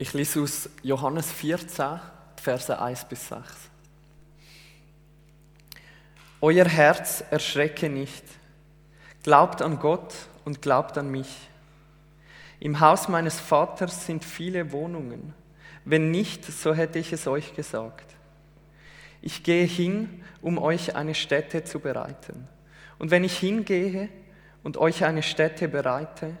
Ich lese aus Johannes 14, Verse 1 bis 6. Euer Herz erschrecke nicht. Glaubt an Gott und glaubt an mich. Im Haus meines Vaters sind viele Wohnungen. Wenn nicht, so hätte ich es euch gesagt. Ich gehe hin, um euch eine Stätte zu bereiten. Und wenn ich hingehe und euch eine Stätte bereite,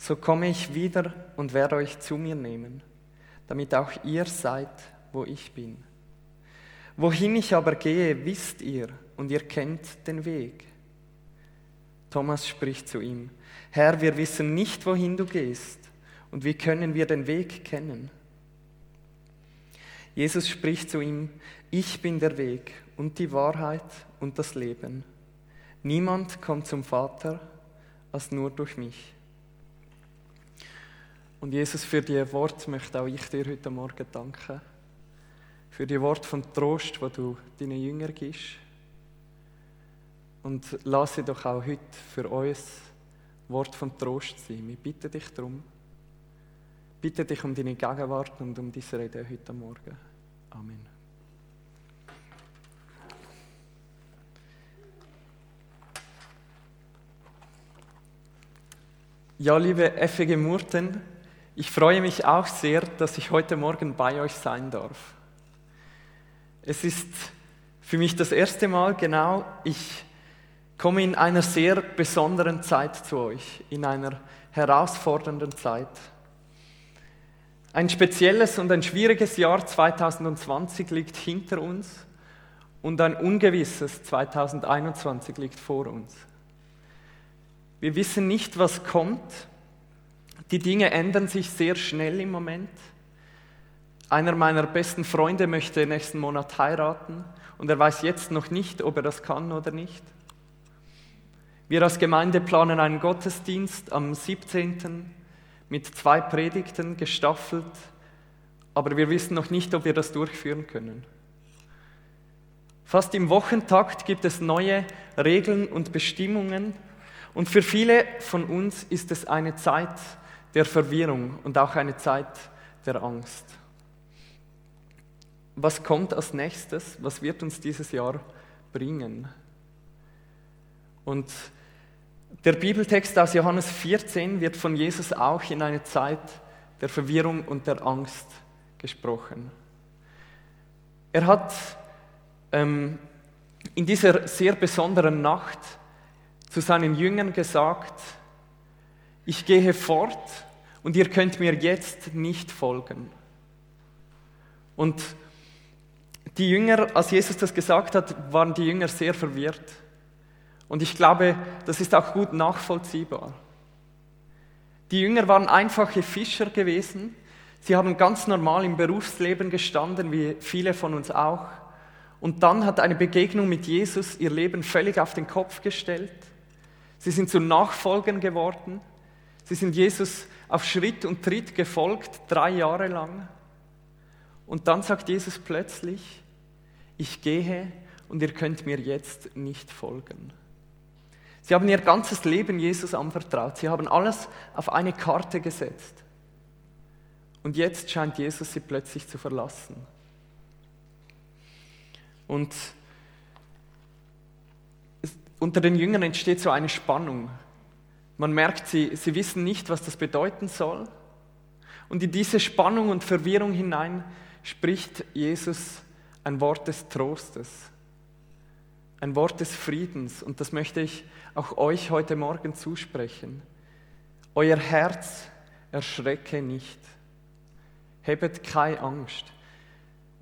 so komme ich wieder und werde euch zu mir nehmen, damit auch ihr seid, wo ich bin. Wohin ich aber gehe, wisst ihr und ihr kennt den Weg. Thomas spricht zu ihm, Herr, wir wissen nicht, wohin du gehst, und wie können wir den Weg kennen? Jesus spricht zu ihm, ich bin der Weg und die Wahrheit und das Leben. Niemand kommt zum Vater als nur durch mich. Und Jesus, für die Wort möchte auch ich dir heute Morgen danken. Für die Wort von Trost, wo du deinen Jünger gibst. Und lass sie doch auch heute für uns Wort von Trost sein. Wir bitten dich darum. Bitte dich um deine Gegenwart und um diese Rede heute Morgen. Amen. Ja, liebe FG Murten, ich freue mich auch sehr, dass ich heute Morgen bei euch sein darf. Es ist für mich das erste Mal genau, ich komme in einer sehr besonderen Zeit zu euch, in einer herausfordernden Zeit. Ein spezielles und ein schwieriges Jahr 2020 liegt hinter uns und ein ungewisses 2021 liegt vor uns. Wir wissen nicht, was kommt. Die Dinge ändern sich sehr schnell im Moment. Einer meiner besten Freunde möchte nächsten Monat heiraten und er weiß jetzt noch nicht, ob er das kann oder nicht. Wir als Gemeinde planen einen Gottesdienst am 17. mit zwei Predigten gestaffelt, aber wir wissen noch nicht, ob wir das durchführen können. Fast im Wochentakt gibt es neue Regeln und Bestimmungen und für viele von uns ist es eine Zeit der Verwirrung und auch eine Zeit der Angst. Was kommt als nächstes? Was wird uns dieses Jahr bringen? Und der Bibeltext aus Johannes 14 wird von Jesus auch in eine Zeit der Verwirrung und der Angst gesprochen. Er hat ähm, in dieser sehr besonderen Nacht zu seinen Jüngern gesagt, ich gehe fort und ihr könnt mir jetzt nicht folgen. Und die Jünger, als Jesus das gesagt hat, waren die Jünger sehr verwirrt. Und ich glaube, das ist auch gut nachvollziehbar. Die Jünger waren einfache Fischer gewesen. Sie haben ganz normal im Berufsleben gestanden, wie viele von uns auch. Und dann hat eine Begegnung mit Jesus ihr Leben völlig auf den Kopf gestellt. Sie sind zu Nachfolgern geworden. Sie sind Jesus auf Schritt und Tritt gefolgt, drei Jahre lang. Und dann sagt Jesus plötzlich, ich gehe und ihr könnt mir jetzt nicht folgen. Sie haben ihr ganzes Leben Jesus anvertraut. Sie haben alles auf eine Karte gesetzt. Und jetzt scheint Jesus sie plötzlich zu verlassen. Und unter den Jüngern entsteht so eine Spannung. Man merkt, sie, sie wissen nicht, was das bedeuten soll. Und in diese Spannung und Verwirrung hinein spricht Jesus ein Wort des Trostes, ein Wort des Friedens. Und das möchte ich auch euch heute Morgen zusprechen. Euer Herz erschrecke nicht. Hebet keine Angst.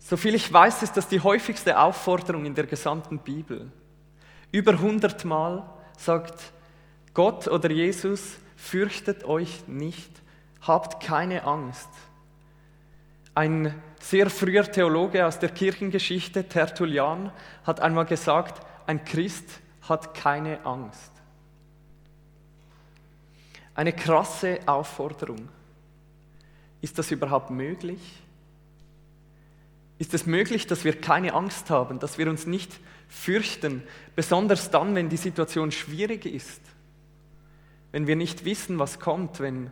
Soviel ich weiß, ist das die häufigste Aufforderung in der gesamten Bibel. Über 100 Mal sagt Gott oder Jesus, fürchtet euch nicht, habt keine Angst. Ein sehr früher Theologe aus der Kirchengeschichte, Tertullian, hat einmal gesagt, ein Christ hat keine Angst. Eine krasse Aufforderung. Ist das überhaupt möglich? Ist es möglich, dass wir keine Angst haben, dass wir uns nicht fürchten, besonders dann, wenn die Situation schwierig ist, wenn wir nicht wissen, was kommt, wenn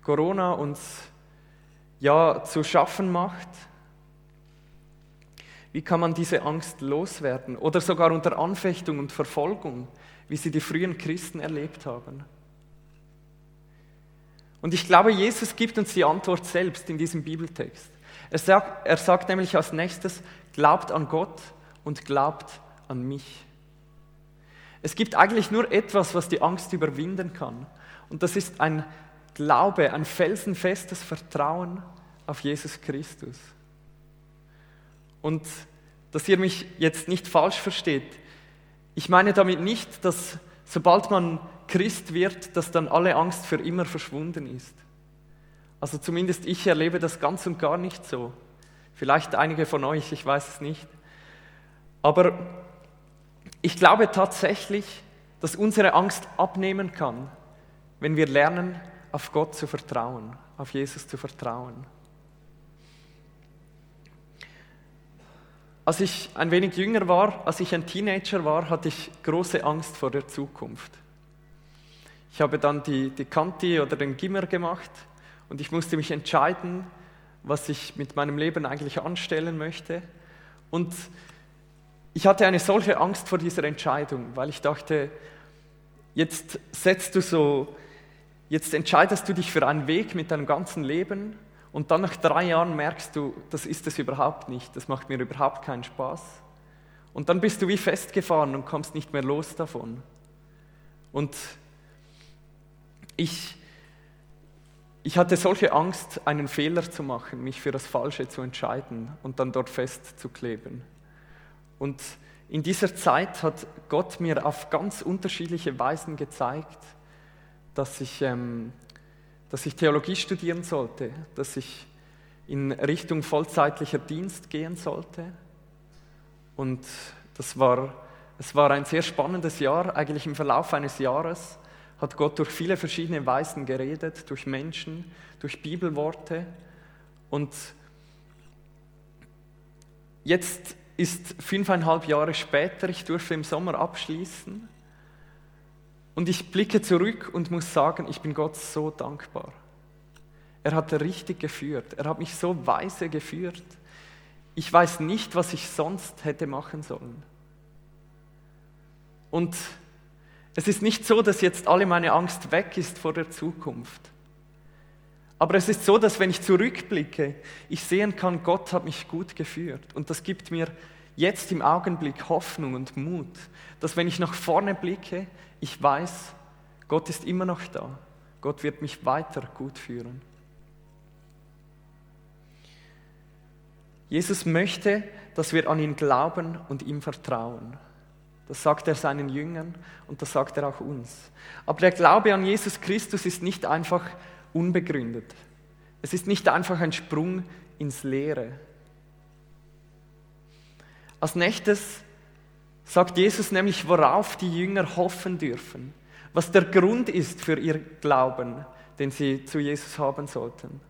Corona uns ja zu schaffen macht? Wie kann man diese Angst loswerden? Oder sogar unter Anfechtung und Verfolgung, wie sie die frühen Christen erlebt haben. Und ich glaube, Jesus gibt uns die Antwort selbst in diesem Bibeltext. Er sagt, er sagt nämlich als nächstes, glaubt an Gott und glaubt an mich. Es gibt eigentlich nur etwas, was die Angst überwinden kann. Und das ist ein Glaube, ein felsenfestes Vertrauen auf Jesus Christus. Und dass ihr mich jetzt nicht falsch versteht, ich meine damit nicht, dass sobald man Christ wird, dass dann alle Angst für immer verschwunden ist. Also zumindest ich erlebe das ganz und gar nicht so. Vielleicht einige von euch, ich weiß es nicht. Aber ich glaube tatsächlich, dass unsere Angst abnehmen kann, wenn wir lernen, auf Gott zu vertrauen, auf Jesus zu vertrauen. Als ich ein wenig jünger war, als ich ein Teenager war, hatte ich große Angst vor der Zukunft. Ich habe dann die, die Kanti oder den Gimmer gemacht und ich musste mich entscheiden, was ich mit meinem Leben eigentlich anstellen möchte. Und ich hatte eine solche Angst vor dieser Entscheidung, weil ich dachte, jetzt setzt du so, jetzt entscheidest du dich für einen Weg mit deinem ganzen Leben und dann nach drei Jahren merkst du, das ist es überhaupt nicht, das macht mir überhaupt keinen Spaß. Und dann bist du wie festgefahren und kommst nicht mehr los davon. Und ich, ich hatte solche Angst, einen Fehler zu machen, mich für das Falsche zu entscheiden und dann dort festzukleben. Und in dieser Zeit hat Gott mir auf ganz unterschiedliche Weisen gezeigt, dass ich ähm, dass ich Theologie studieren sollte, dass ich in Richtung vollzeitlicher Dienst gehen sollte. Und das war, es war ein sehr spannendes Jahr. Eigentlich im Verlauf eines Jahres hat Gott durch viele verschiedene Weisen geredet, durch Menschen, durch Bibelworte. Und jetzt ist fünfeinhalb Jahre später, ich durfte im Sommer abschließen. Und ich blicke zurück und muss sagen, ich bin Gott so dankbar. Er hat richtig geführt. Er hat mich so weise geführt. Ich weiß nicht, was ich sonst hätte machen sollen. Und es ist nicht so, dass jetzt alle meine Angst weg ist vor der Zukunft. Aber es ist so, dass wenn ich zurückblicke, ich sehen kann, Gott hat mich gut geführt. Und das gibt mir jetzt im Augenblick Hoffnung und Mut, dass wenn ich nach vorne blicke, ich weiß, Gott ist immer noch da. Gott wird mich weiter gut führen. Jesus möchte, dass wir an ihn glauben und ihm vertrauen. Das sagt er seinen Jüngern und das sagt er auch uns. Aber der Glaube an Jesus Christus ist nicht einfach unbegründet. Es ist nicht einfach ein Sprung ins Leere. Als nächstes sagt Jesus nämlich, worauf die Jünger hoffen dürfen, was der Grund ist für ihr Glauben, den sie zu Jesus haben sollten.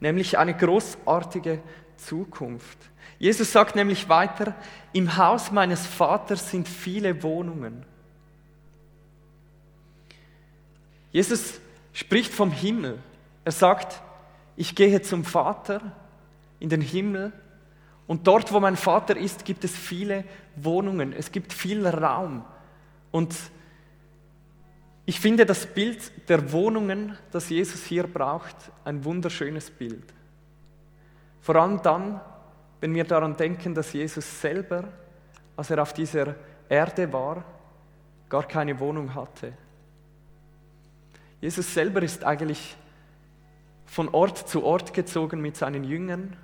Nämlich eine großartige Zukunft. Jesus sagt nämlich weiter, im Haus meines Vaters sind viele Wohnungen. Jesus spricht vom Himmel. Er sagt, ich gehe zum Vater in den Himmel und dort, wo mein Vater ist, gibt es viele Wohnungen, es gibt viel Raum. Und ich finde das Bild der Wohnungen, das Jesus hier braucht, ein wunderschönes Bild. Vor allem dann, wenn wir daran denken, dass Jesus selber, als er auf dieser Erde war, gar keine Wohnung hatte. Jesus selber ist eigentlich von Ort zu Ort gezogen mit seinen Jüngern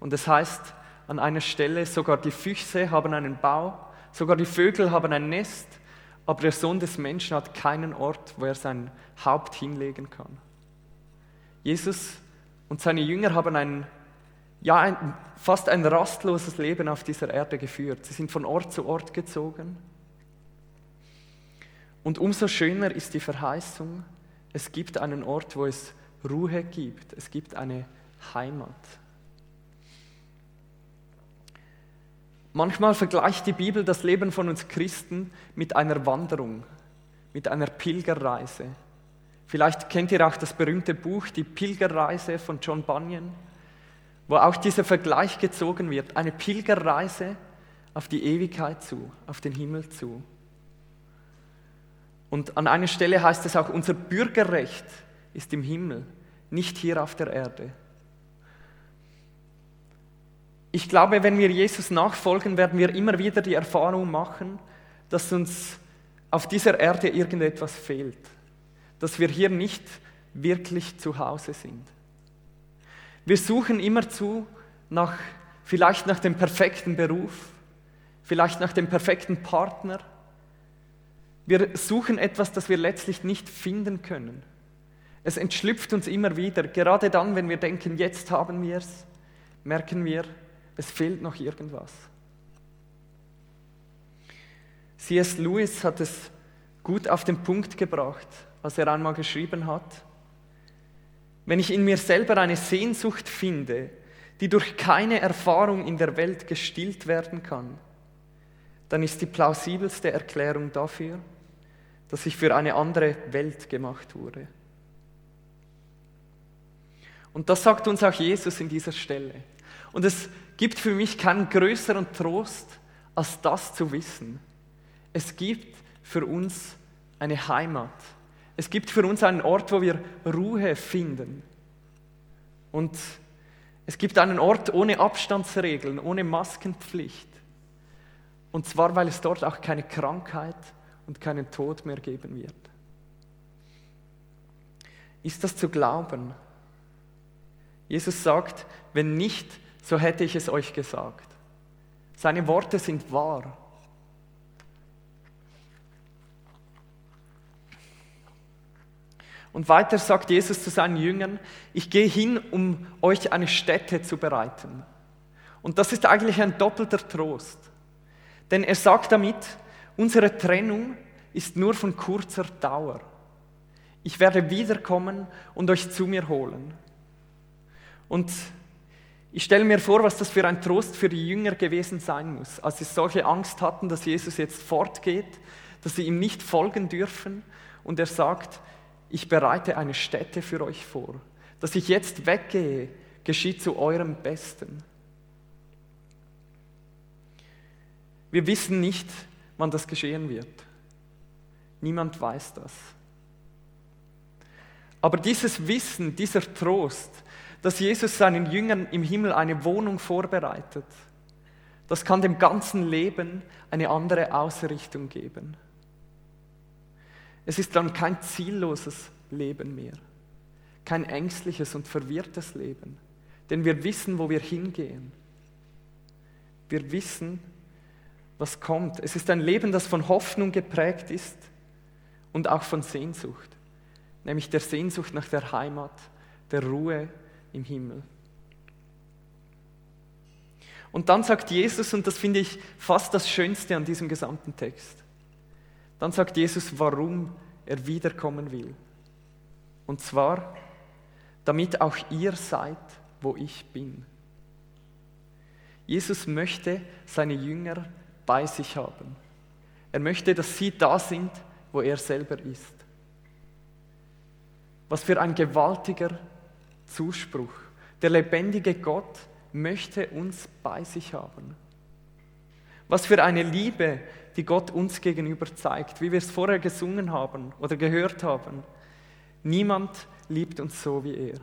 und es heißt, an einer Stelle, sogar die Füchse haben einen Bau, sogar die Vögel haben ein Nest, aber der Sohn des Menschen hat keinen Ort, wo er sein Haupt hinlegen kann. Jesus und seine Jünger haben ein, ja, ein, fast ein rastloses Leben auf dieser Erde geführt. Sie sind von Ort zu Ort gezogen. Und umso schöner ist die Verheißung, es gibt einen Ort, wo es Ruhe gibt, es gibt eine Heimat. Manchmal vergleicht die Bibel das Leben von uns Christen mit einer Wanderung, mit einer Pilgerreise. Vielleicht kennt ihr auch das berühmte Buch Die Pilgerreise von John Bunyan, wo auch dieser Vergleich gezogen wird. Eine Pilgerreise auf die Ewigkeit zu, auf den Himmel zu. Und an einer Stelle heißt es auch, unser Bürgerrecht ist im Himmel, nicht hier auf der Erde. Ich glaube, wenn wir Jesus nachfolgen, werden wir immer wieder die Erfahrung machen, dass uns auf dieser Erde irgendetwas fehlt, dass wir hier nicht wirklich zu Hause sind. Wir suchen immerzu nach, vielleicht nach dem perfekten Beruf, vielleicht nach dem perfekten Partner. Wir suchen etwas, das wir letztlich nicht finden können. Es entschlüpft uns immer wieder. Gerade dann, wenn wir denken, jetzt haben wir es, merken wir, es fehlt noch irgendwas. C.S. Lewis hat es gut auf den Punkt gebracht, was er einmal geschrieben hat. Wenn ich in mir selber eine Sehnsucht finde, die durch keine Erfahrung in der Welt gestillt werden kann, dann ist die plausibelste Erklärung dafür, dass ich für eine andere Welt gemacht wurde. Und das sagt uns auch Jesus in dieser Stelle. Und es gibt für mich keinen größeren Trost, als das zu wissen. Es gibt für uns eine Heimat. Es gibt für uns einen Ort, wo wir Ruhe finden. Und es gibt einen Ort ohne Abstandsregeln, ohne Maskenpflicht. Und zwar, weil es dort auch keine Krankheit und keinen Tod mehr geben wird. Ist das zu glauben? Jesus sagt, wenn nicht, so hätte ich es euch gesagt. Seine Worte sind wahr. Und weiter sagt Jesus zu seinen Jüngern, ich gehe hin, um euch eine Stätte zu bereiten. Und das ist eigentlich ein doppelter Trost. Denn er sagt damit, unsere Trennung ist nur von kurzer Dauer. Ich werde wiederkommen und euch zu mir holen. Und ich stelle mir vor, was das für ein Trost für die Jünger gewesen sein muss, als sie solche Angst hatten, dass Jesus jetzt fortgeht, dass sie ihm nicht folgen dürfen. Und er sagt, ich bereite eine Stätte für euch vor. Dass ich jetzt weggehe, geschieht zu eurem Besten. Wir wissen nicht, wann das geschehen wird. Niemand weiß das. Aber dieses Wissen, dieser Trost, dass Jesus seinen Jüngern im Himmel eine Wohnung vorbereitet, das kann dem ganzen Leben eine andere Ausrichtung geben. Es ist dann kein zielloses Leben mehr, kein ängstliches und verwirrtes Leben, denn wir wissen, wo wir hingehen. Wir wissen, was kommt. Es ist ein Leben, das von Hoffnung geprägt ist und auch von Sehnsucht, nämlich der Sehnsucht nach der Heimat, der Ruhe, im Himmel. Und dann sagt Jesus, und das finde ich fast das Schönste an diesem gesamten Text, dann sagt Jesus, warum er wiederkommen will. Und zwar, damit auch ihr seid, wo ich bin. Jesus möchte seine Jünger bei sich haben. Er möchte, dass sie da sind, wo er selber ist. Was für ein gewaltiger Zuspruch. Der lebendige Gott möchte uns bei sich haben. Was für eine Liebe, die Gott uns gegenüber zeigt, wie wir es vorher gesungen haben oder gehört haben. Niemand liebt uns so wie er.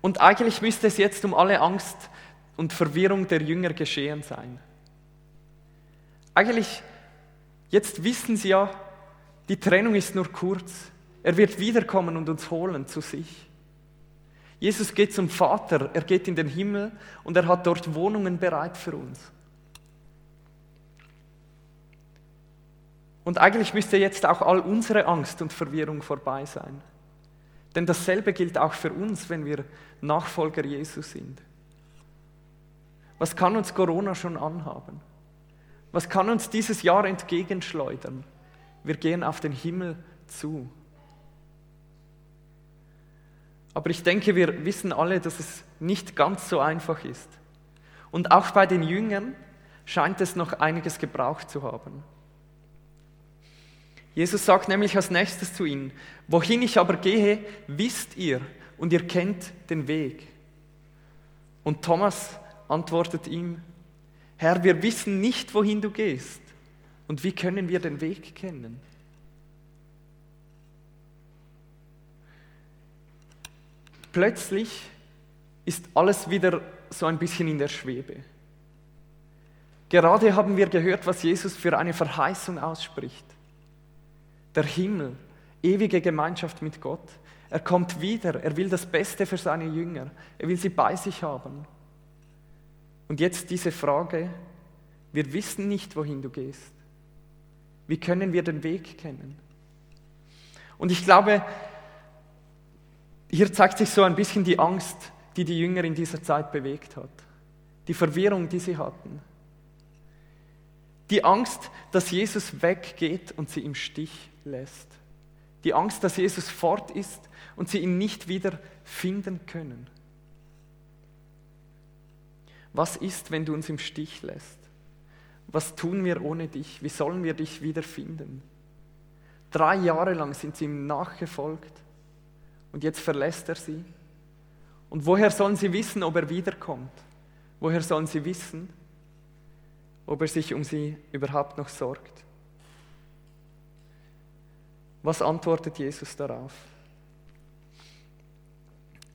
Und eigentlich müsste es jetzt um alle Angst und Verwirrung der Jünger geschehen sein. Eigentlich, jetzt wissen sie ja, die Trennung ist nur kurz. Er wird wiederkommen und uns holen zu sich. Jesus geht zum Vater, er geht in den Himmel und er hat dort Wohnungen bereit für uns. Und eigentlich müsste jetzt auch all unsere Angst und Verwirrung vorbei sein. Denn dasselbe gilt auch für uns, wenn wir Nachfolger Jesus sind. Was kann uns Corona schon anhaben? Was kann uns dieses Jahr entgegenschleudern? Wir gehen auf den Himmel zu. Aber ich denke, wir wissen alle, dass es nicht ganz so einfach ist. Und auch bei den Jüngern scheint es noch einiges gebraucht zu haben. Jesus sagt nämlich als nächstes zu ihnen, wohin ich aber gehe, wisst ihr und ihr kennt den Weg. Und Thomas antwortet ihm, Herr, wir wissen nicht, wohin du gehst. Und wie können wir den Weg kennen? Plötzlich ist alles wieder so ein bisschen in der Schwebe. Gerade haben wir gehört, was Jesus für eine Verheißung ausspricht. Der Himmel, ewige Gemeinschaft mit Gott. Er kommt wieder, er will das Beste für seine Jünger, er will sie bei sich haben. Und jetzt diese Frage, wir wissen nicht, wohin du gehst. Wie können wir den Weg kennen? Und ich glaube, hier zeigt sich so ein bisschen die Angst, die die Jünger in dieser Zeit bewegt hat. Die Verwirrung, die sie hatten. Die Angst, dass Jesus weggeht und sie im Stich lässt. Die Angst, dass Jesus fort ist und sie ihn nicht wieder finden können. Was ist, wenn du uns im Stich lässt? Was tun wir ohne dich? Wie sollen wir dich wiederfinden? Drei Jahre lang sind sie ihm nachgefolgt und jetzt verlässt er sie. Und woher sollen sie wissen, ob er wiederkommt? Woher sollen sie wissen, ob er sich um sie überhaupt noch sorgt? Was antwortet Jesus darauf?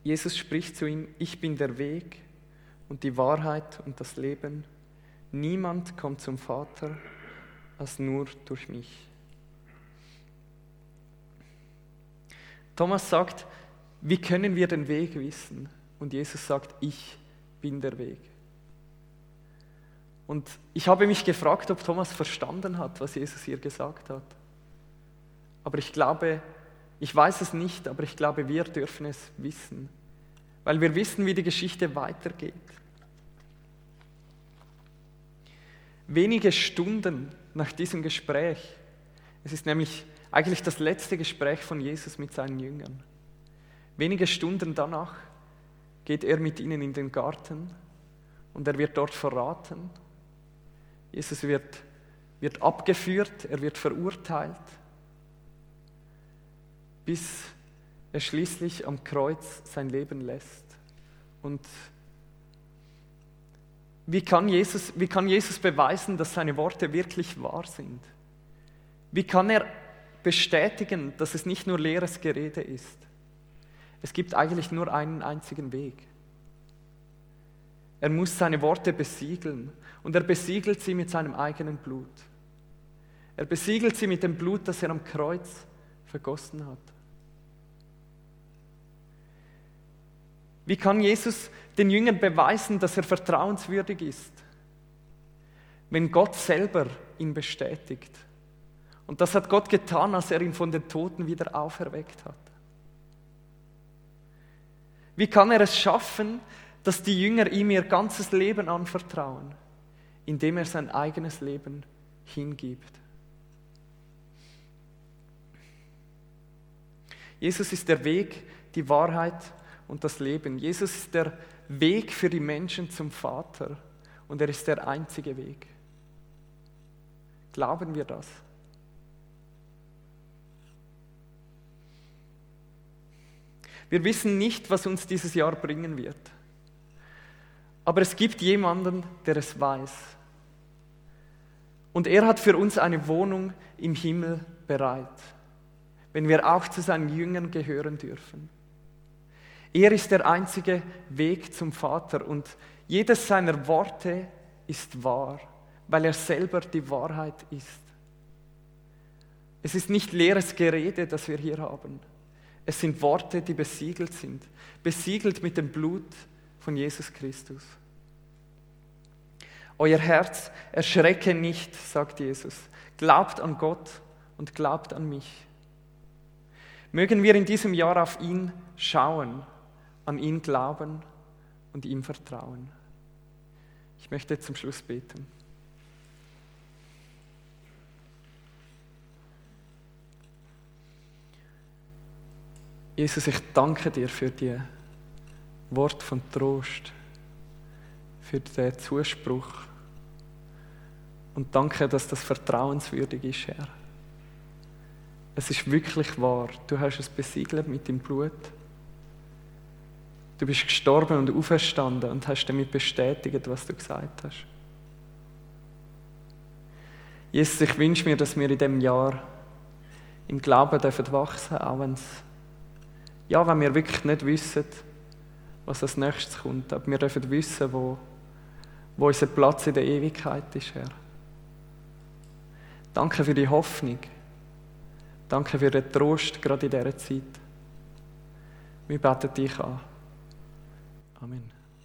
Jesus spricht zu ihm, ich bin der Weg und die Wahrheit und das Leben. Niemand kommt zum Vater als nur durch mich. Thomas sagt, wie können wir den Weg wissen? Und Jesus sagt, ich bin der Weg. Und ich habe mich gefragt, ob Thomas verstanden hat, was Jesus hier gesagt hat. Aber ich glaube, ich weiß es nicht, aber ich glaube, wir dürfen es wissen, weil wir wissen, wie die Geschichte weitergeht. Wenige Stunden nach diesem Gespräch, es ist nämlich eigentlich das letzte Gespräch von Jesus mit seinen Jüngern. Wenige Stunden danach geht er mit ihnen in den Garten und er wird dort verraten. Jesus wird, wird abgeführt, er wird verurteilt, bis er schließlich am Kreuz sein Leben lässt. Und wie kann, Jesus, wie kann Jesus beweisen, dass seine Worte wirklich wahr sind? Wie kann er bestätigen, dass es nicht nur leeres Gerede ist. Es gibt eigentlich nur einen einzigen Weg. Er muss seine Worte besiegeln und er besiegelt sie mit seinem eigenen Blut. Er besiegelt sie mit dem Blut, das er am Kreuz vergossen hat. Wie kann Jesus den Jüngern beweisen, dass er vertrauenswürdig ist, wenn Gott selber ihn bestätigt? Und das hat Gott getan, als er ihn von den Toten wieder auferweckt hat. Wie kann er es schaffen, dass die Jünger ihm ihr ganzes Leben anvertrauen, indem er sein eigenes Leben hingibt? Jesus ist der Weg, die Wahrheit und das Leben. Jesus ist der Weg für die Menschen zum Vater und er ist der einzige Weg. Glauben wir das? Wir wissen nicht, was uns dieses Jahr bringen wird. Aber es gibt jemanden, der es weiß. Und er hat für uns eine Wohnung im Himmel bereit, wenn wir auch zu seinen Jüngern gehören dürfen. Er ist der einzige Weg zum Vater und jedes seiner Worte ist wahr, weil er selber die Wahrheit ist. Es ist nicht leeres Gerede, das wir hier haben. Es sind Worte, die besiegelt sind, besiegelt mit dem Blut von Jesus Christus. Euer Herz erschrecke nicht, sagt Jesus. Glaubt an Gott und glaubt an mich. Mögen wir in diesem Jahr auf ihn schauen, an ihn glauben und ihm vertrauen. Ich möchte zum Schluss beten. Jesus, ich danke dir für die Wort von Trost, für den Zuspruch und danke, dass das vertrauenswürdig ist, Herr. Es ist wirklich wahr. Du hast es besiegelt mit dem Blut. Du bist gestorben und auferstanden und hast damit bestätigt, was du gesagt hast. Jesus, ich wünsche mir, dass wir in diesem Jahr im Glauben dürfen wachsen, auch wenn ja, wenn wir wirklich nicht wissen, was als nächstes kommt, aber wir dürfen wissen, wo, wo unser Platz in der Ewigkeit ist, Herr. Danke für die Hoffnung. Danke für den Trost, gerade in dieser Zeit. Wir beten dich an. Amen.